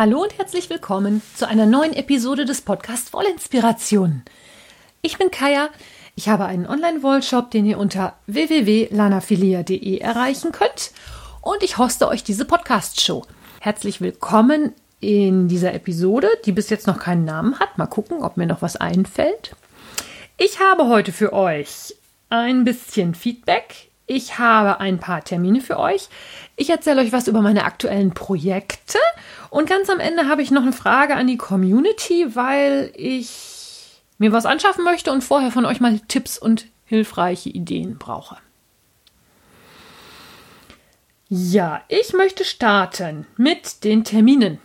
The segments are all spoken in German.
Hallo und herzlich willkommen zu einer neuen Episode des Podcasts Wollinspiration. Ich bin Kaya. Ich habe einen Online-Wollshop, den ihr unter www.lanafilia.de erreichen könnt. Und ich hoste euch diese Podcast-Show. Herzlich willkommen in dieser Episode, die bis jetzt noch keinen Namen hat. Mal gucken, ob mir noch was einfällt. Ich habe heute für euch ein bisschen Feedback. Ich habe ein paar Termine für euch. Ich erzähle euch was über meine aktuellen Projekte. Und ganz am Ende habe ich noch eine Frage an die Community, weil ich mir was anschaffen möchte und vorher von euch mal Tipps und hilfreiche Ideen brauche. Ja, ich möchte starten mit den Terminen.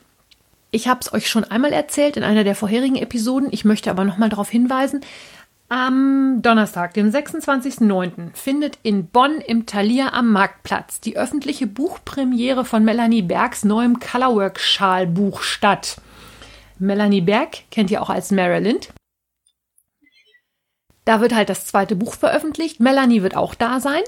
Ich habe es euch schon einmal erzählt in einer der vorherigen Episoden. Ich möchte aber noch mal darauf hinweisen. Am Donnerstag, dem 26.09., findet in Bonn im Thalia am Marktplatz die öffentliche Buchpremiere von Melanie Bergs neuem Colorwork-Schalbuch statt. Melanie Berg kennt ihr auch als Marilyn. Da wird halt das zweite Buch veröffentlicht. Melanie wird auch da sein.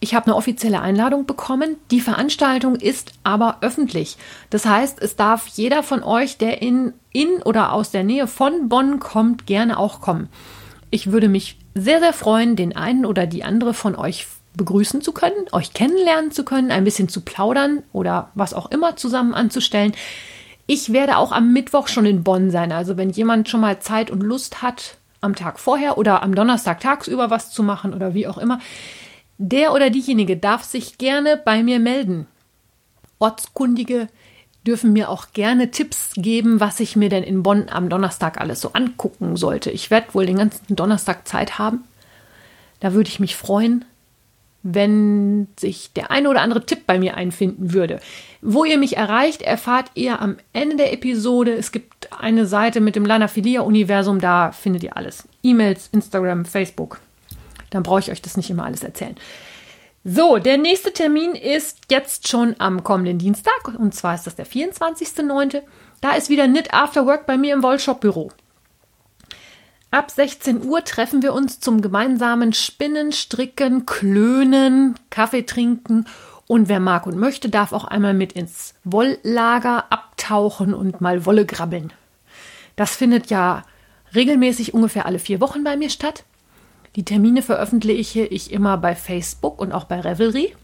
Ich habe eine offizielle Einladung bekommen. Die Veranstaltung ist aber öffentlich. Das heißt, es darf jeder von euch, der in, in oder aus der Nähe von Bonn kommt, gerne auch kommen. Ich würde mich sehr, sehr freuen, den einen oder die andere von euch begrüßen zu können, euch kennenlernen zu können, ein bisschen zu plaudern oder was auch immer zusammen anzustellen. Ich werde auch am Mittwoch schon in Bonn sein. Also wenn jemand schon mal Zeit und Lust hat, am Tag vorher oder am Donnerstag tagsüber was zu machen oder wie auch immer, der oder diejenige darf sich gerne bei mir melden. Ortskundige dürfen mir auch gerne Tipps geben, was ich mir denn in Bonn am Donnerstag alles so angucken sollte. Ich werde wohl den ganzen Donnerstag Zeit haben. Da würde ich mich freuen, wenn sich der eine oder andere Tipp bei mir einfinden würde. Wo ihr mich erreicht, erfahrt ihr am Ende der Episode. Es gibt eine Seite mit dem Lanafilia-Universum, da findet ihr alles. E-Mails, Instagram, Facebook. Dann brauche ich euch das nicht immer alles erzählen. So, der nächste Termin ist jetzt schon am kommenden Dienstag und zwar ist das der 24.09. Da ist wieder Knit After Work bei mir im Wollshop Büro. Ab 16 Uhr treffen wir uns zum gemeinsamen Spinnen, Stricken, Klönen, Kaffee trinken und wer mag und möchte, darf auch einmal mit ins Wolllager abtauchen und mal Wolle grabbeln. Das findet ja regelmäßig ungefähr alle vier Wochen bei mir statt. Die Termine veröffentliche ich immer bei Facebook und auch bei Revelry.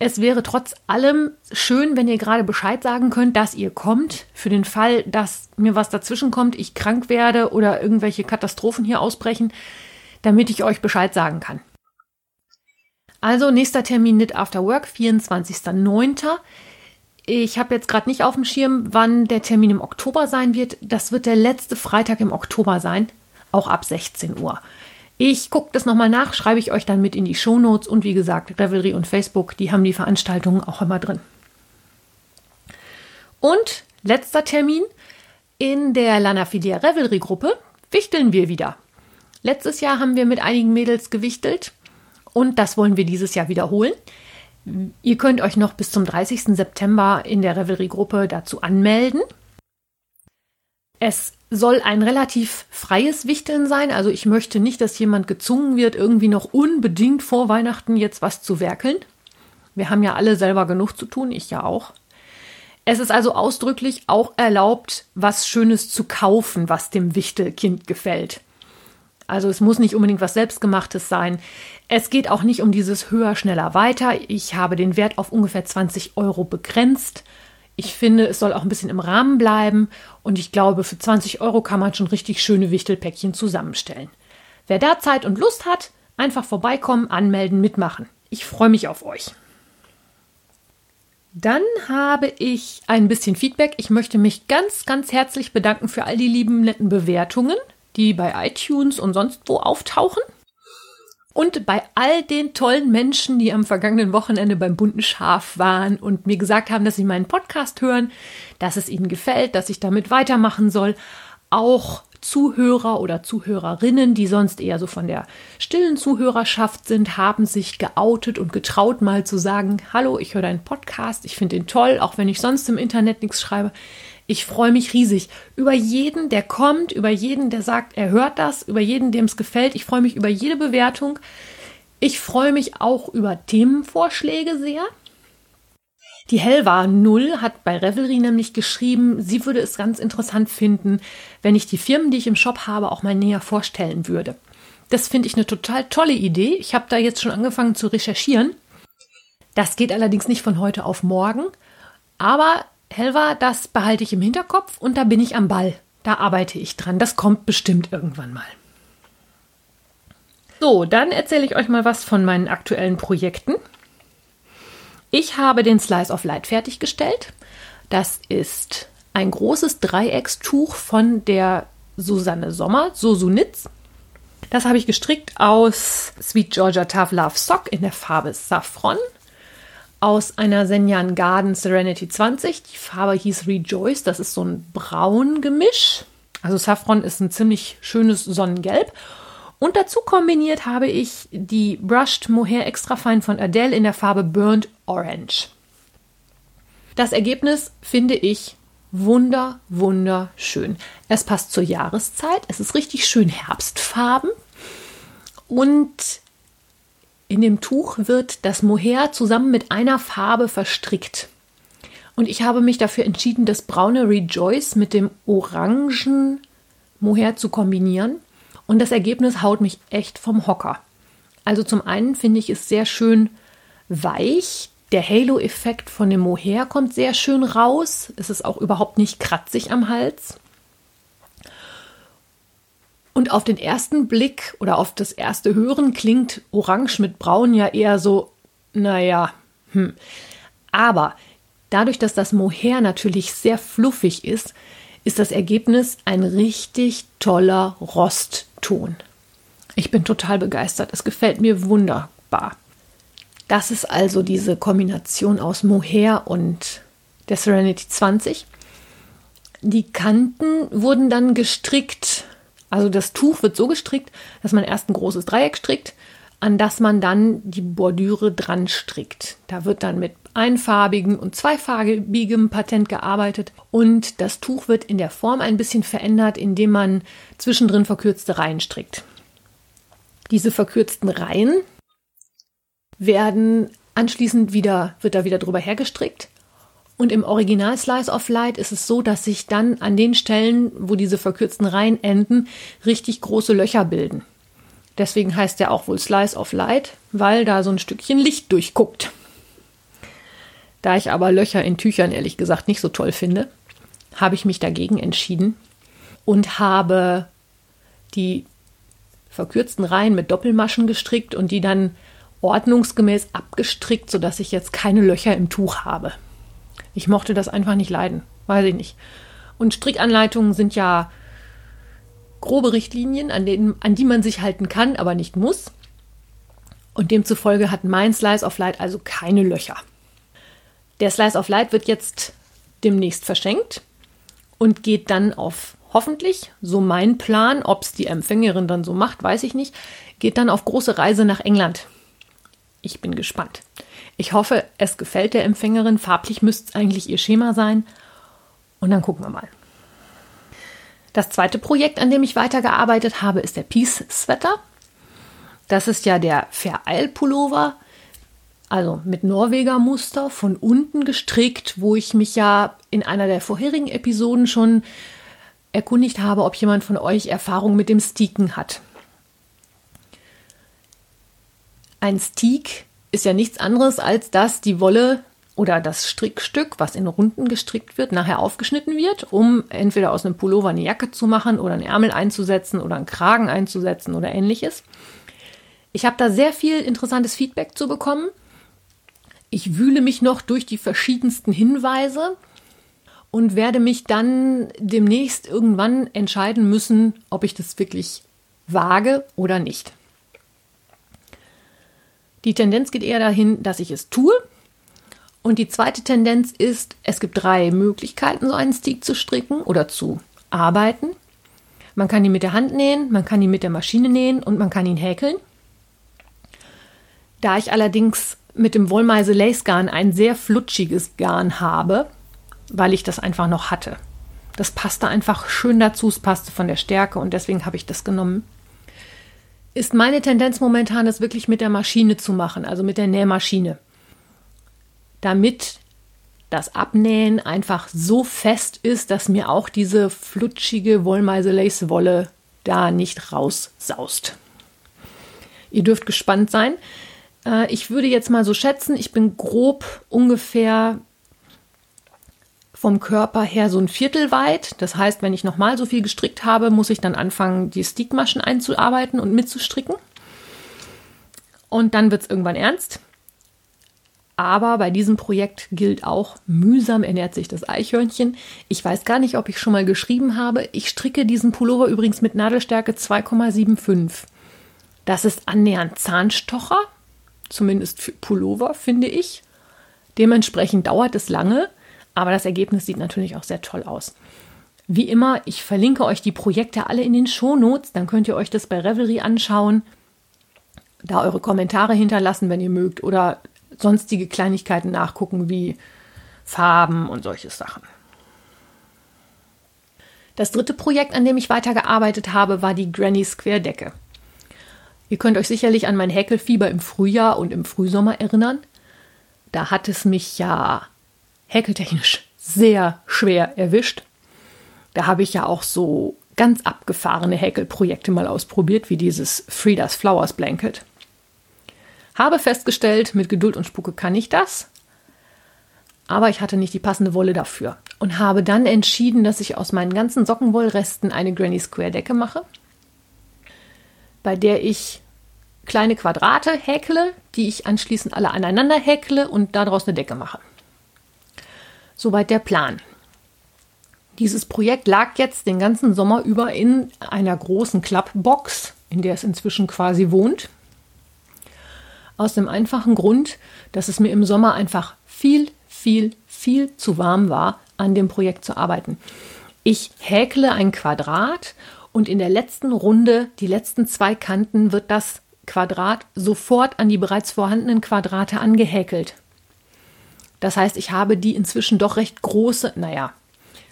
Es wäre trotz allem schön, wenn ihr gerade Bescheid sagen könnt, dass ihr kommt. Für den Fall, dass mir was dazwischen kommt, ich krank werde oder irgendwelche Katastrophen hier ausbrechen, damit ich euch Bescheid sagen kann. Also nächster Termin Knit After Work, 24.09. Ich habe jetzt gerade nicht auf dem Schirm, wann der Termin im Oktober sein wird. Das wird der letzte Freitag im Oktober sein auch ab 16 Uhr. Ich gucke das nochmal nach, schreibe ich euch dann mit in die Shownotes und wie gesagt, Revelry und Facebook, die haben die Veranstaltungen auch immer drin. Und letzter Termin in der Lanafilia Revelry Gruppe wichteln wir wieder. Letztes Jahr haben wir mit einigen Mädels gewichtelt und das wollen wir dieses Jahr wiederholen. Ihr könnt euch noch bis zum 30. September in der Revelry Gruppe dazu anmelden. Es soll ein relativ freies Wichteln sein. Also ich möchte nicht, dass jemand gezwungen wird, irgendwie noch unbedingt vor Weihnachten jetzt was zu werkeln. Wir haben ja alle selber genug zu tun, ich ja auch. Es ist also ausdrücklich auch erlaubt, was Schönes zu kaufen, was dem Wichtelkind gefällt. Also es muss nicht unbedingt was Selbstgemachtes sein. Es geht auch nicht um dieses höher, schneller, weiter. Ich habe den Wert auf ungefähr 20 Euro begrenzt. Ich finde, es soll auch ein bisschen im Rahmen bleiben und ich glaube, für 20 Euro kann man schon richtig schöne Wichtelpäckchen zusammenstellen. Wer da Zeit und Lust hat, einfach vorbeikommen, anmelden, mitmachen. Ich freue mich auf euch. Dann habe ich ein bisschen Feedback. Ich möchte mich ganz, ganz herzlich bedanken für all die lieben, netten Bewertungen, die bei iTunes und sonst wo auftauchen. Und bei all den tollen Menschen, die am vergangenen Wochenende beim bunten Schaf waren und mir gesagt haben, dass sie meinen Podcast hören, dass es ihnen gefällt, dass ich damit weitermachen soll, auch Zuhörer oder Zuhörerinnen, die sonst eher so von der stillen Zuhörerschaft sind, haben sich geoutet und getraut, mal zu sagen, hallo, ich höre deinen Podcast, ich finde ihn toll, auch wenn ich sonst im Internet nichts schreibe. Ich freue mich riesig über jeden, der kommt, über jeden, der sagt, er hört das, über jeden, dem es gefällt. Ich freue mich über jede Bewertung. Ich freue mich auch über Themenvorschläge sehr. Die Helva Null hat bei Revelry nämlich geschrieben, sie würde es ganz interessant finden, wenn ich die Firmen, die ich im Shop habe, auch mal näher vorstellen würde. Das finde ich eine total tolle Idee. Ich habe da jetzt schon angefangen zu recherchieren. Das geht allerdings nicht von heute auf morgen. Aber Helva, das behalte ich im Hinterkopf und da bin ich am Ball. Da arbeite ich dran. Das kommt bestimmt irgendwann mal. So, dann erzähle ich euch mal was von meinen aktuellen Projekten. Ich habe den Slice of Light fertiggestellt. Das ist ein großes Dreieckstuch von der Susanne Sommer, Sosunitz. Das habe ich gestrickt aus Sweet Georgia Tough Love Sock in der Farbe Saffron. Aus einer Senjan Garden Serenity 20. Die Farbe hieß Rejoice. Das ist so ein Braun-Gemisch. Also Saffron ist ein ziemlich schönes Sonnengelb. Und dazu kombiniert habe ich die Brushed Mohair Extra Fine von Adele in der Farbe Burnt Orange. Das Ergebnis finde ich wunder, wunderschön. Es passt zur Jahreszeit. Es ist richtig schön Herbstfarben. Und in dem Tuch wird das Mohair zusammen mit einer Farbe verstrickt. Und ich habe mich dafür entschieden, das braune Rejoice mit dem orangen Mohair zu kombinieren. Und das Ergebnis haut mich echt vom Hocker. Also zum einen finde ich es sehr schön weich. Der Halo-Effekt von dem Mohair kommt sehr schön raus. Es ist auch überhaupt nicht kratzig am Hals. Und auf den ersten Blick oder auf das erste Hören klingt Orange mit Braun ja eher so, naja, hm. Aber dadurch, dass das Mohair natürlich sehr fluffig ist, ist das Ergebnis ein richtig toller Rostton. Ich bin total begeistert. Es gefällt mir wunderbar. Das ist also diese Kombination aus Mohair und der Serenity 20. Die Kanten wurden dann gestrickt. Also das Tuch wird so gestrickt, dass man erst ein großes Dreieck strickt, an das man dann die Bordüre dran strickt. Da wird dann mit einfarbigen und zweifarbigem Patent gearbeitet und das Tuch wird in der Form ein bisschen verändert, indem man zwischendrin verkürzte Reihen strickt. Diese verkürzten Reihen werden anschließend wieder, wird da wieder drüber hergestrickt. Und im Original Slice of Light ist es so, dass sich dann an den Stellen, wo diese verkürzten Reihen enden, richtig große Löcher bilden. Deswegen heißt er auch wohl Slice of Light, weil da so ein Stückchen Licht durchguckt. Da ich aber Löcher in Tüchern ehrlich gesagt nicht so toll finde, habe ich mich dagegen entschieden und habe die verkürzten Reihen mit Doppelmaschen gestrickt und die dann ordnungsgemäß abgestrickt, sodass ich jetzt keine Löcher im Tuch habe. Ich mochte das einfach nicht leiden, weiß ich nicht. Und Strickanleitungen sind ja grobe Richtlinien, an, denen, an die man sich halten kann, aber nicht muss. Und demzufolge hat mein Slice of Light also keine Löcher. Der Slice of Light wird jetzt demnächst verschenkt und geht dann auf hoffentlich, so mein Plan, ob es die Empfängerin dann so macht, weiß ich nicht, geht dann auf große Reise nach England. Ich bin gespannt. Ich hoffe, es gefällt der Empfängerin. Farblich müsste es eigentlich ihr Schema sein. Und dann gucken wir mal. Das zweite Projekt, an dem ich weitergearbeitet habe, ist der Peace Sweater. Das ist ja der Vereil-Pullover, also mit Norweger Muster von unten gestrickt, wo ich mich ja in einer der vorherigen Episoden schon erkundigt habe, ob jemand von euch Erfahrung mit dem Steaken hat. Ein Steak ist ja nichts anderes, als dass die Wolle oder das Strickstück, was in Runden gestrickt wird, nachher aufgeschnitten wird, um entweder aus einem Pullover eine Jacke zu machen oder einen Ärmel einzusetzen oder einen Kragen einzusetzen oder ähnliches. Ich habe da sehr viel interessantes Feedback zu bekommen. Ich wühle mich noch durch die verschiedensten Hinweise und werde mich dann demnächst irgendwann entscheiden müssen, ob ich das wirklich wage oder nicht. Die Tendenz geht eher dahin, dass ich es tue. Und die zweite Tendenz ist, es gibt drei Möglichkeiten, so einen Stick zu stricken oder zu arbeiten. Man kann ihn mit der Hand nähen, man kann ihn mit der Maschine nähen und man kann ihn häkeln. Da ich allerdings mit dem Wollmeise Lace Garn ein sehr flutschiges Garn habe, weil ich das einfach noch hatte. Das passte einfach schön dazu, es passte von der Stärke und deswegen habe ich das genommen. Ist meine Tendenz momentan, das wirklich mit der Maschine zu machen, also mit der Nähmaschine. Damit das Abnähen einfach so fest ist, dass mir auch diese flutschige Wollmeise-Lace-Wolle da nicht raussaust. Ihr dürft gespannt sein. Äh, ich würde jetzt mal so schätzen, ich bin grob ungefähr vom Körper her so ein Viertel weit. Das heißt, wenn ich nochmal so viel gestrickt habe, muss ich dann anfangen, die Stickmaschen einzuarbeiten und mitzustricken. Und dann wird es irgendwann ernst. Aber bei diesem Projekt gilt auch, mühsam ernährt sich das Eichhörnchen. Ich weiß gar nicht, ob ich schon mal geschrieben habe. Ich stricke diesen Pullover übrigens mit Nadelstärke 2,75. Das ist annähernd Zahnstocher, zumindest für Pullover, finde ich. Dementsprechend dauert es lange, aber das Ergebnis sieht natürlich auch sehr toll aus. Wie immer, ich verlinke euch die Projekte alle in den Shownotes, dann könnt ihr euch das bei Revelry anschauen, da eure Kommentare hinterlassen, wenn ihr mögt, oder sonstige Kleinigkeiten nachgucken wie Farben und solche Sachen. Das dritte Projekt, an dem ich weitergearbeitet habe, war die Granny Square Decke. Ihr könnt euch sicherlich an mein Häkelfieber im Frühjahr und im Frühsommer erinnern. Da hat es mich ja häkeltechnisch sehr schwer erwischt. Da habe ich ja auch so ganz abgefahrene Häkelprojekte mal ausprobiert, wie dieses Frida's Flowers Blanket. Habe festgestellt, mit Geduld und Spucke kann ich das, aber ich hatte nicht die passende Wolle dafür und habe dann entschieden, dass ich aus meinen ganzen Sockenwollresten eine Granny Square Decke mache, bei der ich kleine Quadrate häkle, die ich anschließend alle aneinander häkle und daraus eine Decke mache. Soweit der Plan. Dieses Projekt lag jetzt den ganzen Sommer über in einer großen Klappbox, in der es inzwischen quasi wohnt. Aus dem einfachen Grund, dass es mir im Sommer einfach viel, viel, viel zu warm war, an dem Projekt zu arbeiten. Ich häkle ein Quadrat und in der letzten Runde, die letzten zwei Kanten, wird das Quadrat sofort an die bereits vorhandenen Quadrate angehäkelt. Das heißt, ich habe die inzwischen doch recht große, naja,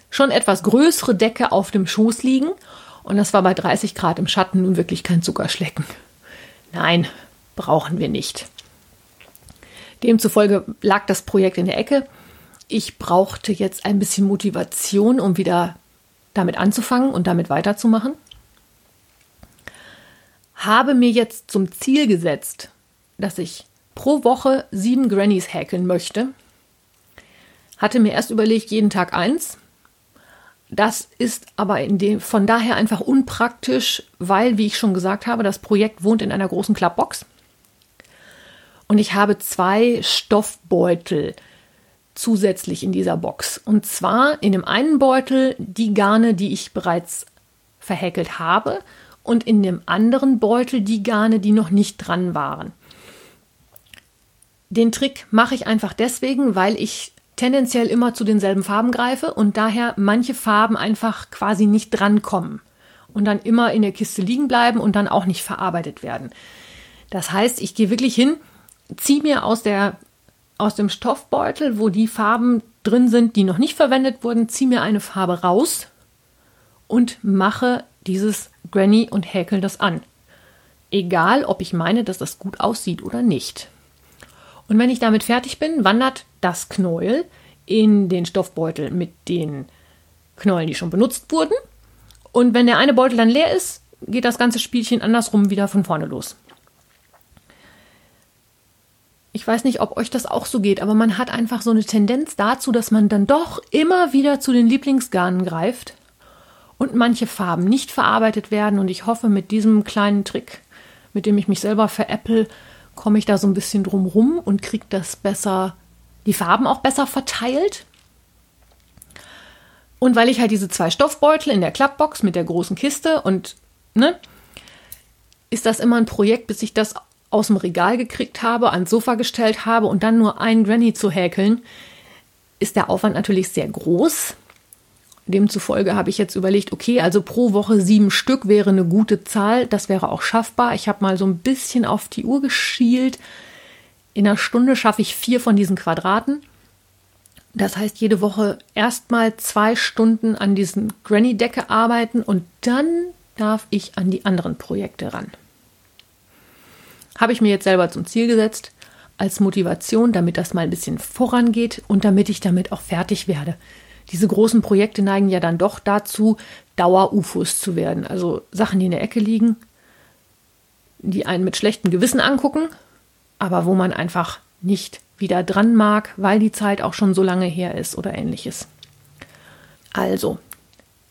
schon etwas größere Decke auf dem Schoß liegen und das war bei 30 Grad im Schatten nun wirklich kein Zuckerschlecken. Nein, brauchen wir nicht. Demzufolge lag das Projekt in der Ecke. Ich brauchte jetzt ein bisschen Motivation, um wieder damit anzufangen und damit weiterzumachen habe mir jetzt zum Ziel gesetzt, dass ich pro Woche sieben Grannies häkeln möchte. Hatte mir erst überlegt, jeden Tag eins. Das ist aber dem, von daher einfach unpraktisch, weil, wie ich schon gesagt habe, das Projekt wohnt in einer großen Klappbox. Und ich habe zwei Stoffbeutel zusätzlich in dieser Box. Und zwar in dem einen Beutel die Garne, die ich bereits verhäkelt habe und in dem anderen Beutel die Garne, die noch nicht dran waren. Den Trick mache ich einfach deswegen, weil ich tendenziell immer zu denselben Farben greife und daher manche Farben einfach quasi nicht drankommen und dann immer in der Kiste liegen bleiben und dann auch nicht verarbeitet werden. Das heißt, ich gehe wirklich hin, ziehe mir aus, der, aus dem Stoffbeutel, wo die Farben drin sind, die noch nicht verwendet wurden, ziehe mir eine Farbe raus und mache dieses Granny und häkel das an. Egal, ob ich meine, dass das gut aussieht oder nicht. Und wenn ich damit fertig bin, wandert das Knäuel in den Stoffbeutel mit den Knäueln, die schon benutzt wurden. Und wenn der eine Beutel dann leer ist, geht das ganze Spielchen andersrum wieder von vorne los. Ich weiß nicht, ob euch das auch so geht, aber man hat einfach so eine Tendenz dazu, dass man dann doch immer wieder zu den Lieblingsgarnen greift und manche Farben nicht verarbeitet werden. Und ich hoffe, mit diesem kleinen Trick, mit dem ich mich selber veräpple, komme ich da so ein bisschen drum rum und kriege das besser, die Farben auch besser verteilt. Und weil ich halt diese zwei Stoffbeutel in der Klappbox mit der großen Kiste und ne, ist das immer ein Projekt, bis ich das aus dem Regal gekriegt habe, ans Sofa gestellt habe und dann nur ein Granny zu häkeln, ist der Aufwand natürlich sehr groß. Demzufolge habe ich jetzt überlegt, okay, also pro Woche sieben Stück wäre eine gute Zahl. Das wäre auch schaffbar. Ich habe mal so ein bisschen auf die Uhr geschielt. In einer Stunde schaffe ich vier von diesen Quadraten. Das heißt, jede Woche erstmal zwei Stunden an diesen Granny-Decke arbeiten und dann darf ich an die anderen Projekte ran. Habe ich mir jetzt selber zum Ziel gesetzt. als Motivation, damit das mal ein bisschen vorangeht und damit ich damit auch fertig werde. Diese großen Projekte neigen ja dann doch dazu, Dauer-UFOs zu werden. Also Sachen, die in der Ecke liegen, die einen mit schlechtem Gewissen angucken, aber wo man einfach nicht wieder dran mag, weil die Zeit auch schon so lange her ist oder ähnliches. Also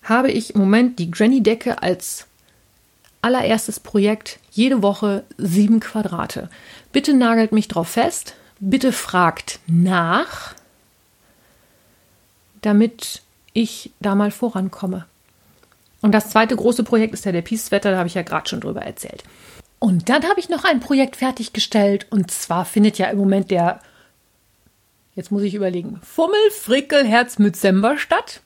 habe ich im Moment die Granny-Decke als allererstes Projekt jede Woche sieben Quadrate. Bitte nagelt mich drauf fest, bitte fragt nach, damit ich da mal vorankomme. Und das zweite große Projekt ist ja der Peace-Wetter, da habe ich ja gerade schon drüber erzählt. Und dann habe ich noch ein Projekt fertiggestellt und zwar findet ja im Moment der, jetzt muss ich überlegen, Fummel, Frickel, Herz, Mützember statt.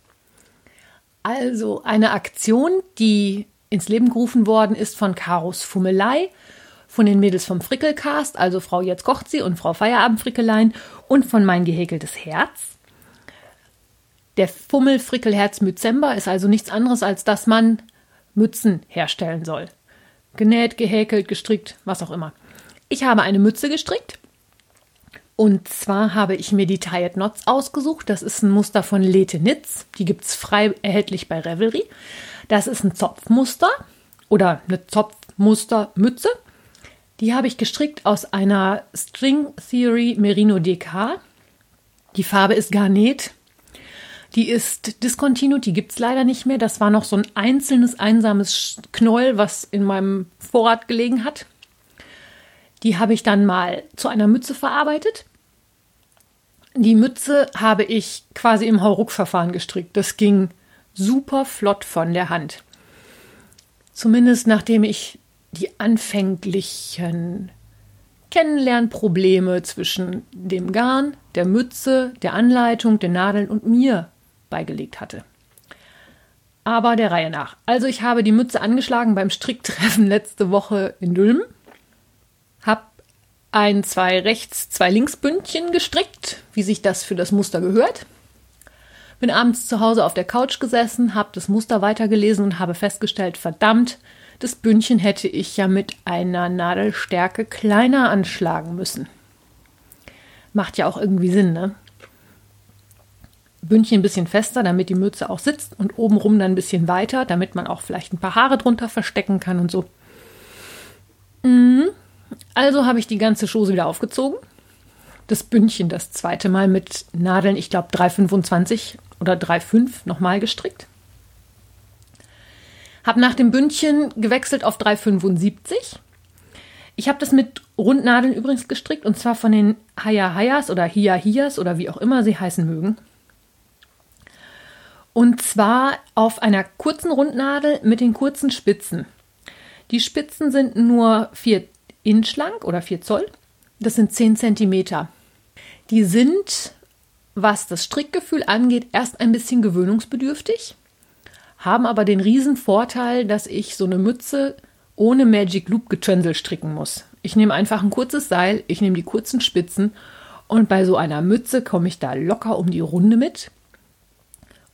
Also eine Aktion, die ins Leben gerufen worden ist von Karos Fummelei, von den Mädels vom Frickelcast, also Frau Jetzt kocht sie und Frau Feierabendfrickelein und von Mein gehäkeltes Herz. Der Fummel Frickelherz Mützember ist also nichts anderes, als dass man Mützen herstellen soll. Genäht, gehäkelt, gestrickt, was auch immer. Ich habe eine Mütze gestrickt und zwar habe ich mir die Tired Knots ausgesucht. Das ist ein Muster von Lete Nitz. Die gibt es frei erhältlich bei Revelry. Das ist ein Zopfmuster oder eine Zopfmustermütze. Die habe ich gestrickt aus einer String Theory Merino DK. Die Farbe ist Garnet. Die ist discontinued, die gibt es leider nicht mehr. Das war noch so ein einzelnes, einsames Knäuel, was in meinem Vorrat gelegen hat. Die habe ich dann mal zu einer Mütze verarbeitet. Die Mütze habe ich quasi im Hauruck-Verfahren gestrickt. Das ging super flott von der Hand. Zumindest nachdem ich die anfänglichen Kennenlernprobleme zwischen dem Garn, der Mütze, der Anleitung, den Nadeln und mir beigelegt hatte. Aber der Reihe nach. Also ich habe die Mütze angeschlagen beim Stricktreffen letzte Woche in Dülmen habe ein zwei rechts, zwei links Bündchen gestrickt, wie sich das für das Muster gehört. Bin abends zu Hause auf der Couch gesessen, habe das Muster weitergelesen und habe festgestellt, verdammt, das Bündchen hätte ich ja mit einer Nadelstärke kleiner anschlagen müssen. Macht ja auch irgendwie Sinn, ne? Bündchen ein bisschen fester, damit die Mütze auch sitzt und obenrum dann ein bisschen weiter, damit man auch vielleicht ein paar Haare drunter verstecken kann und so. Mhm. Also habe ich die ganze Chose wieder aufgezogen. Das Bündchen das zweite Mal mit Nadeln, ich glaube 3,25 oder 3,5 nochmal gestrickt. Habe nach dem Bündchen gewechselt auf 3,75. Ich habe das mit Rundnadeln übrigens gestrickt und zwar von den Haya Hayas oder Hia Hias oder wie auch immer sie heißen mögen. Und zwar auf einer kurzen Rundnadel mit den kurzen Spitzen. Die Spitzen sind nur 4 inchlang oder 4 Zoll. Das sind 10 Zentimeter. Die sind, was das Strickgefühl angeht, erst ein bisschen gewöhnungsbedürftig, haben aber den riesen Vorteil, dass ich so eine Mütze ohne Magic Loop Getünsel stricken muss. Ich nehme einfach ein kurzes Seil, ich nehme die kurzen Spitzen und bei so einer Mütze komme ich da locker um die Runde mit,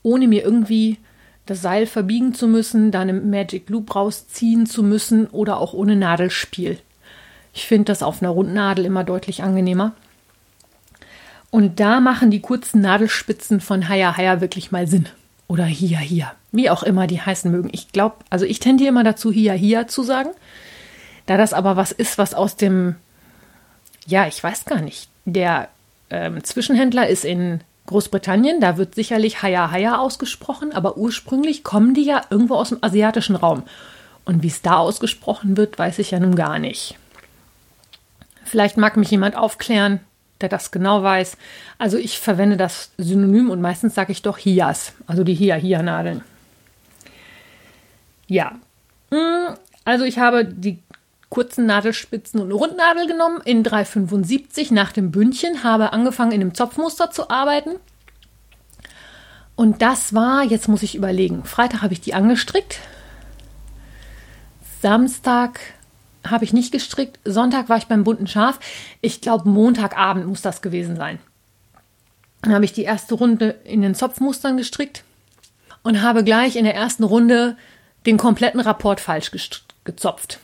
ohne mir irgendwie das Seil verbiegen zu müssen, da eine Magic Loop rausziehen zu müssen oder auch ohne Nadelspiel. Ich finde das auf einer Rundnadel immer deutlich angenehmer. Und da machen die kurzen Nadelspitzen von Haya Haya wirklich mal Sinn. Oder Hia Hia. Wie auch immer die heißen mögen. Ich glaube, also ich tendiere immer dazu, Hia Hia zu sagen. Da das aber was ist, was aus dem, ja, ich weiß gar nicht. Der ähm, Zwischenhändler ist in Großbritannien, da wird sicherlich Haya Haya ausgesprochen, aber ursprünglich kommen die ja irgendwo aus dem asiatischen Raum. Und wie es da ausgesprochen wird, weiß ich ja nun gar nicht. Vielleicht mag mich jemand aufklären, der das genau weiß. Also ich verwende das Synonym und meistens sage ich doch Hias, also die Hia-Hia-Nadeln. Ja, mm, also ich habe die kurzen Nadelspitzen und eine Rundnadel genommen in 3,75 nach dem Bündchen, habe angefangen in dem Zopfmuster zu arbeiten. Und das war, jetzt muss ich überlegen, Freitag habe ich die angestrickt. Samstag habe ich nicht gestrickt. Sonntag war ich beim bunten Schaf. Ich glaube, Montagabend muss das gewesen sein. Dann habe ich die erste Runde in den Zopfmustern gestrickt und habe gleich in der ersten Runde den kompletten Rapport falsch gezopft.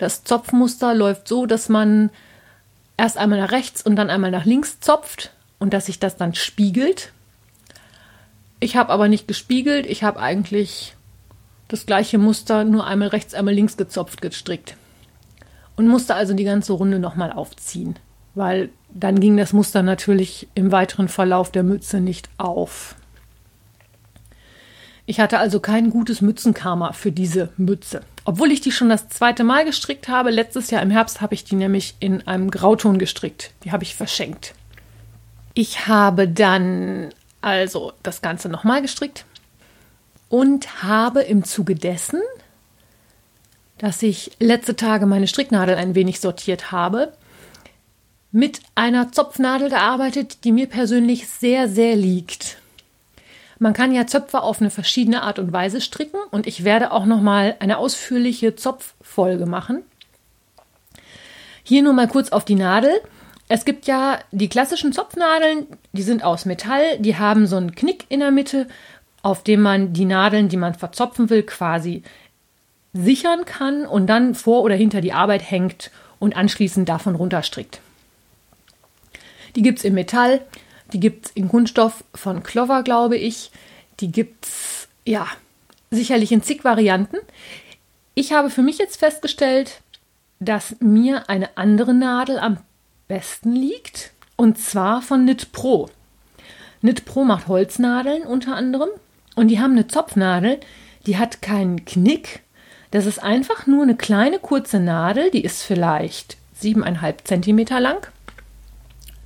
Das Zopfmuster läuft so, dass man erst einmal nach rechts und dann einmal nach links zopft und dass sich das dann spiegelt. Ich habe aber nicht gespiegelt, ich habe eigentlich das gleiche Muster nur einmal rechts, einmal links gezopft gestrickt. Und musste also die ganze Runde nochmal aufziehen, weil dann ging das Muster natürlich im weiteren Verlauf der Mütze nicht auf. Ich hatte also kein gutes Mützenkarma für diese Mütze. Obwohl ich die schon das zweite Mal gestrickt habe, letztes Jahr im Herbst habe ich die nämlich in einem Grauton gestrickt. Die habe ich verschenkt. Ich habe dann also das Ganze nochmal gestrickt und habe im Zuge dessen, dass ich letzte Tage meine Stricknadel ein wenig sortiert habe, mit einer Zopfnadel gearbeitet, die mir persönlich sehr, sehr liegt. Man kann ja Zöpfe auf eine verschiedene Art und Weise stricken und ich werde auch noch mal eine ausführliche Zopffolge machen. Hier nur mal kurz auf die Nadel. Es gibt ja die klassischen Zopfnadeln, die sind aus Metall, die haben so einen Knick in der Mitte, auf dem man die Nadeln, die man verzopfen will, quasi sichern kann und dann vor oder hinter die Arbeit hängt und anschließend davon runterstrickt. Die gibt es in Metall, die gibt es in Kunststoff von Clover, glaube ich. Die gibt es, ja, sicherlich in zig Varianten. Ich habe für mich jetzt festgestellt, dass mir eine andere Nadel am besten liegt. Und zwar von Knit Pro. Knit Pro macht Holznadeln unter anderem. Und die haben eine Zopfnadel, die hat keinen Knick. Das ist einfach nur eine kleine kurze Nadel, die ist vielleicht siebeneinhalb Zentimeter lang.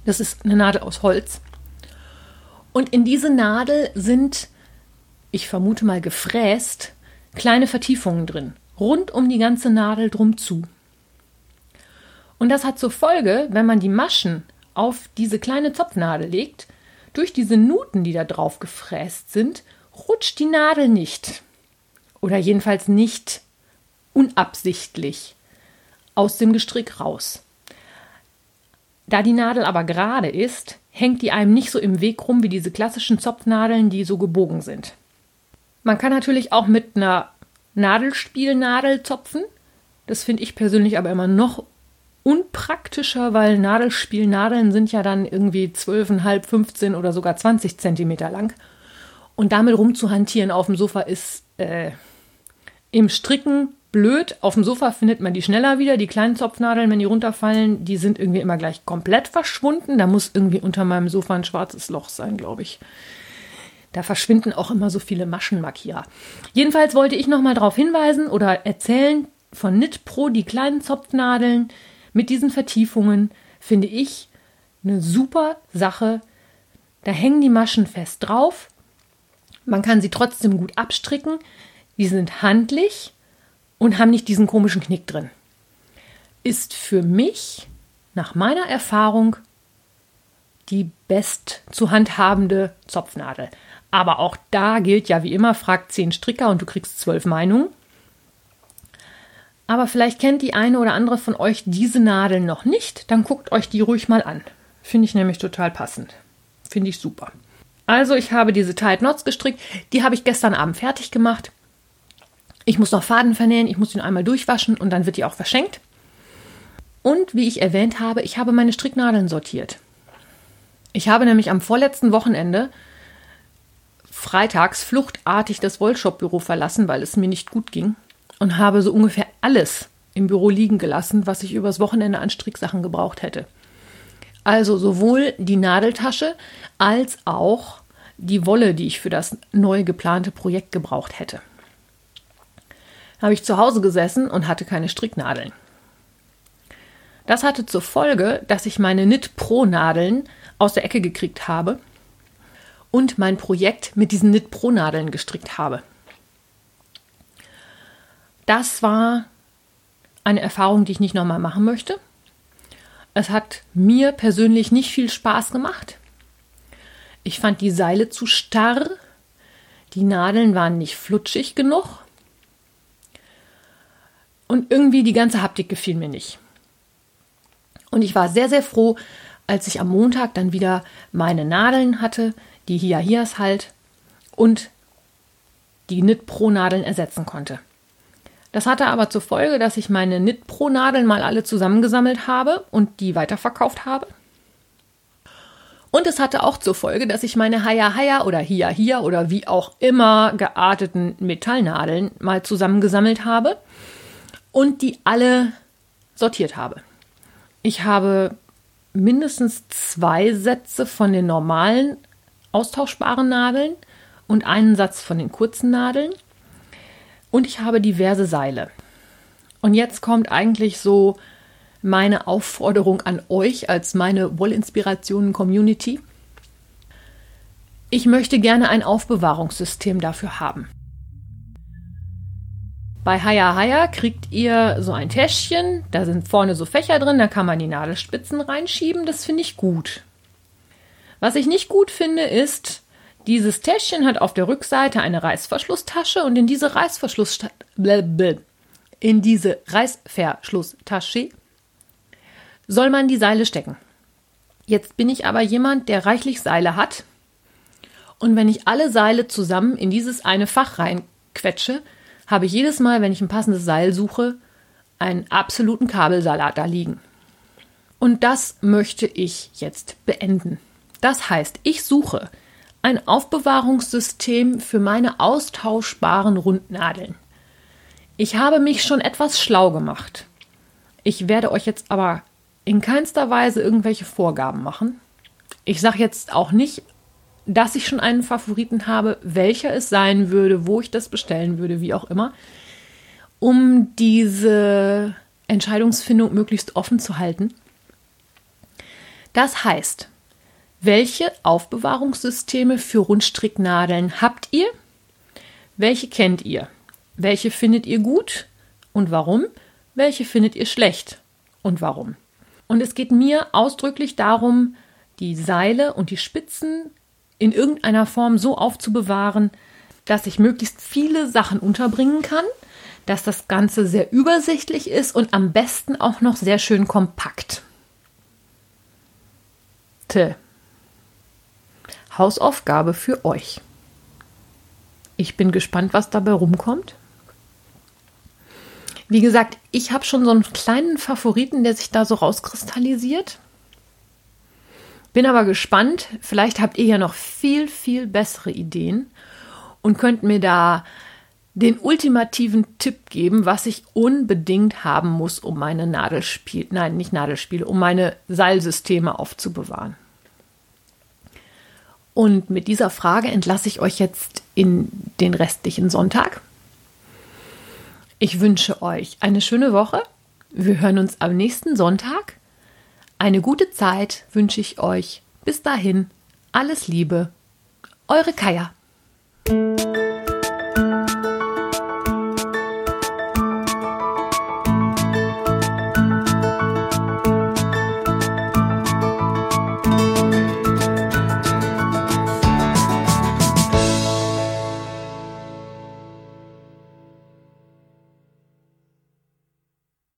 Das ist eine Nadel aus Holz. Und in diese Nadel sind, ich vermute mal gefräst, kleine Vertiefungen drin, rund um die ganze Nadel drum zu. Und das hat zur Folge, wenn man die Maschen auf diese kleine Zopfnadel legt, durch diese Nuten, die da drauf gefräst sind, rutscht die Nadel nicht. Oder jedenfalls nicht unabsichtlich aus dem Gestrick raus. Da die Nadel aber gerade ist, hängt die einem nicht so im Weg rum wie diese klassischen Zopfnadeln, die so gebogen sind. Man kann natürlich auch mit einer Nadelspielnadel zopfen. Das finde ich persönlich aber immer noch unpraktischer, weil Nadelspielnadeln sind ja dann irgendwie 12,5, 15 oder sogar 20 Zentimeter lang. Und damit rumzuhantieren auf dem Sofa ist äh, im Stricken blöd. Auf dem Sofa findet man die schneller wieder. Die kleinen Zopfnadeln, wenn die runterfallen, die sind irgendwie immer gleich komplett verschwunden. Da muss irgendwie unter meinem Sofa ein schwarzes Loch sein, glaube ich. Da verschwinden auch immer so viele Maschenmarkier. Jedenfalls wollte ich nochmal darauf hinweisen oder erzählen von Knit Pro, die kleinen Zopfnadeln mit diesen Vertiefungen, finde ich eine super Sache. Da hängen die Maschen fest drauf. Man kann sie trotzdem gut abstricken. Die sind handlich und haben nicht diesen komischen Knick drin. Ist für mich nach meiner Erfahrung die best zu handhabende Zopfnadel. Aber auch da gilt ja wie immer, fragt zehn Stricker und du kriegst zwölf Meinungen. Aber vielleicht kennt die eine oder andere von euch diese Nadel noch nicht, dann guckt euch die ruhig mal an. Finde ich nämlich total passend. Finde ich super. Also ich habe diese Tight Knots gestrickt, die habe ich gestern Abend fertig gemacht. Ich muss noch Faden vernähen, ich muss ihn einmal durchwaschen und dann wird die auch verschenkt. Und wie ich erwähnt habe, ich habe meine Stricknadeln sortiert. Ich habe nämlich am vorletzten Wochenende freitags fluchtartig das Wollshop-Büro verlassen, weil es mir nicht gut ging und habe so ungefähr alles im Büro liegen gelassen, was ich übers Wochenende an Stricksachen gebraucht hätte. Also sowohl die Nadeltasche als auch die Wolle, die ich für das neu geplante Projekt gebraucht hätte habe ich zu Hause gesessen und hatte keine Stricknadeln. Das hatte zur Folge, dass ich meine Knit Pro Nadeln aus der Ecke gekriegt habe und mein Projekt mit diesen Knit Pro Nadeln gestrickt habe. Das war eine Erfahrung, die ich nicht nochmal machen möchte. Es hat mir persönlich nicht viel Spaß gemacht. Ich fand die Seile zu starr. Die Nadeln waren nicht flutschig genug. Und irgendwie die ganze Haptik gefiel mir nicht. Und ich war sehr, sehr froh, als ich am Montag dann wieder meine Nadeln hatte, die Hiahias halt, und die Knit Pro Nadeln ersetzen konnte. Das hatte aber zur Folge, dass ich meine Knit Pro Nadeln mal alle zusammengesammelt habe und die weiterverkauft habe. Und es hatte auch zur Folge, dass ich meine Haya Haya oder Hia Hia oder wie auch immer gearteten Metallnadeln mal zusammengesammelt habe und die alle sortiert habe. Ich habe mindestens zwei Sätze von den normalen austauschbaren Nadeln und einen Satz von den kurzen Nadeln. Und ich habe diverse Seile. Und jetzt kommt eigentlich so meine Aufforderung an euch als meine Wollinspirationen-Community. Ich möchte gerne ein Aufbewahrungssystem dafür haben. Bei Haya Haya kriegt ihr so ein Täschchen, da sind vorne so Fächer drin, da kann man die Nadelspitzen reinschieben, das finde ich gut. Was ich nicht gut finde, ist, dieses Täschchen hat auf der Rückseite eine Reißverschlusstasche und in diese Reißverschlusstasche in diese Reißverschlusstasche soll man die Seile stecken. Jetzt bin ich aber jemand, der reichlich Seile hat. Und wenn ich alle Seile zusammen in dieses eine Fach reinquetsche, habe ich jedes Mal, wenn ich ein passendes Seil suche, einen absoluten Kabelsalat da liegen. Und das möchte ich jetzt beenden. Das heißt, ich suche ein Aufbewahrungssystem für meine austauschbaren Rundnadeln. Ich habe mich schon etwas schlau gemacht. Ich werde euch jetzt aber in keinster Weise irgendwelche Vorgaben machen. Ich sage jetzt auch nicht, dass ich schon einen Favoriten habe, welcher es sein würde, wo ich das bestellen würde, wie auch immer, um diese Entscheidungsfindung möglichst offen zu halten. Das heißt, welche Aufbewahrungssysteme für Rundstricknadeln habt ihr? Welche kennt ihr? Welche findet ihr gut und warum? Welche findet ihr schlecht und warum? Und es geht mir ausdrücklich darum, die Seile und die Spitzen in irgendeiner Form so aufzubewahren, dass ich möglichst viele Sachen unterbringen kann, dass das Ganze sehr übersichtlich ist und am besten auch noch sehr schön kompakt. Te. Hausaufgabe für euch. Ich bin gespannt, was dabei rumkommt. Wie gesagt, ich habe schon so einen kleinen Favoriten, der sich da so rauskristallisiert. Bin aber gespannt. Vielleicht habt ihr ja noch viel, viel bessere Ideen und könnt mir da den ultimativen Tipp geben, was ich unbedingt haben muss, um meine Nadelspiele, nein, nicht Nadelspiele, um meine Seilsysteme aufzubewahren. Und mit dieser Frage entlasse ich euch jetzt in den restlichen Sonntag. Ich wünsche euch eine schöne Woche. Wir hören uns am nächsten Sonntag. Eine gute Zeit wünsche ich euch. Bis dahin, alles Liebe. Eure Kaya.